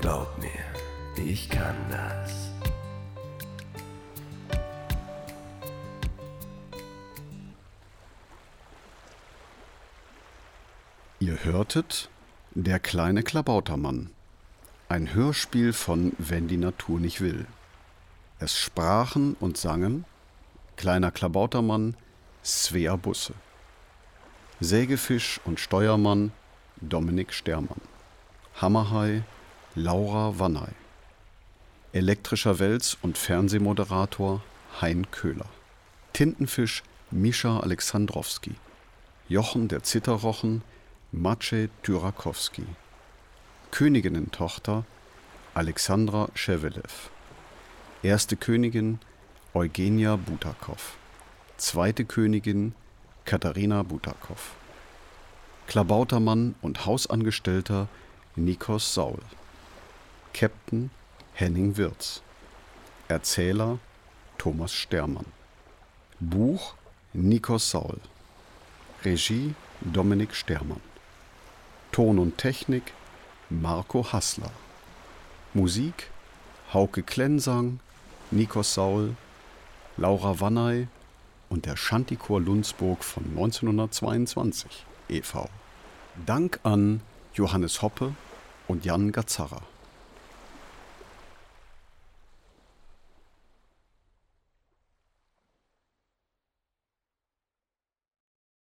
Glaub mir, ich kann das. Ihr hörtet Der kleine Klabautermann. Ein Hörspiel von Wenn die Natur nicht will. Es sprachen und sangen Kleiner Klabautermann Svea Busse. Sägefisch und Steuermann Dominik Stermann. Hammerhai Laura Wannay. Elektrischer Wels- und Fernsehmoderator Hein Köhler. Tintenfisch Mischa Alexandrowski. Jochen der Zitterrochen Maciej Tyrakowski. Königinnentochter Alexandra Schewelew. Erste Königin Eugenia Butakow. Zweite Königin Katharina Butakow. Klabautermann und Hausangestellter Nikos Saul. Captain Henning Wirz. Erzähler Thomas Stermann. Buch Nikos Saul. Regie Dominik Stermann. Ton und Technik Marco Hassler. Musik Hauke Klensang, Nikos Saul, Laura Wannay und der Shantychor Lundsburg von 1922 e.V. Dank an Johannes Hoppe und Jan Gazzara.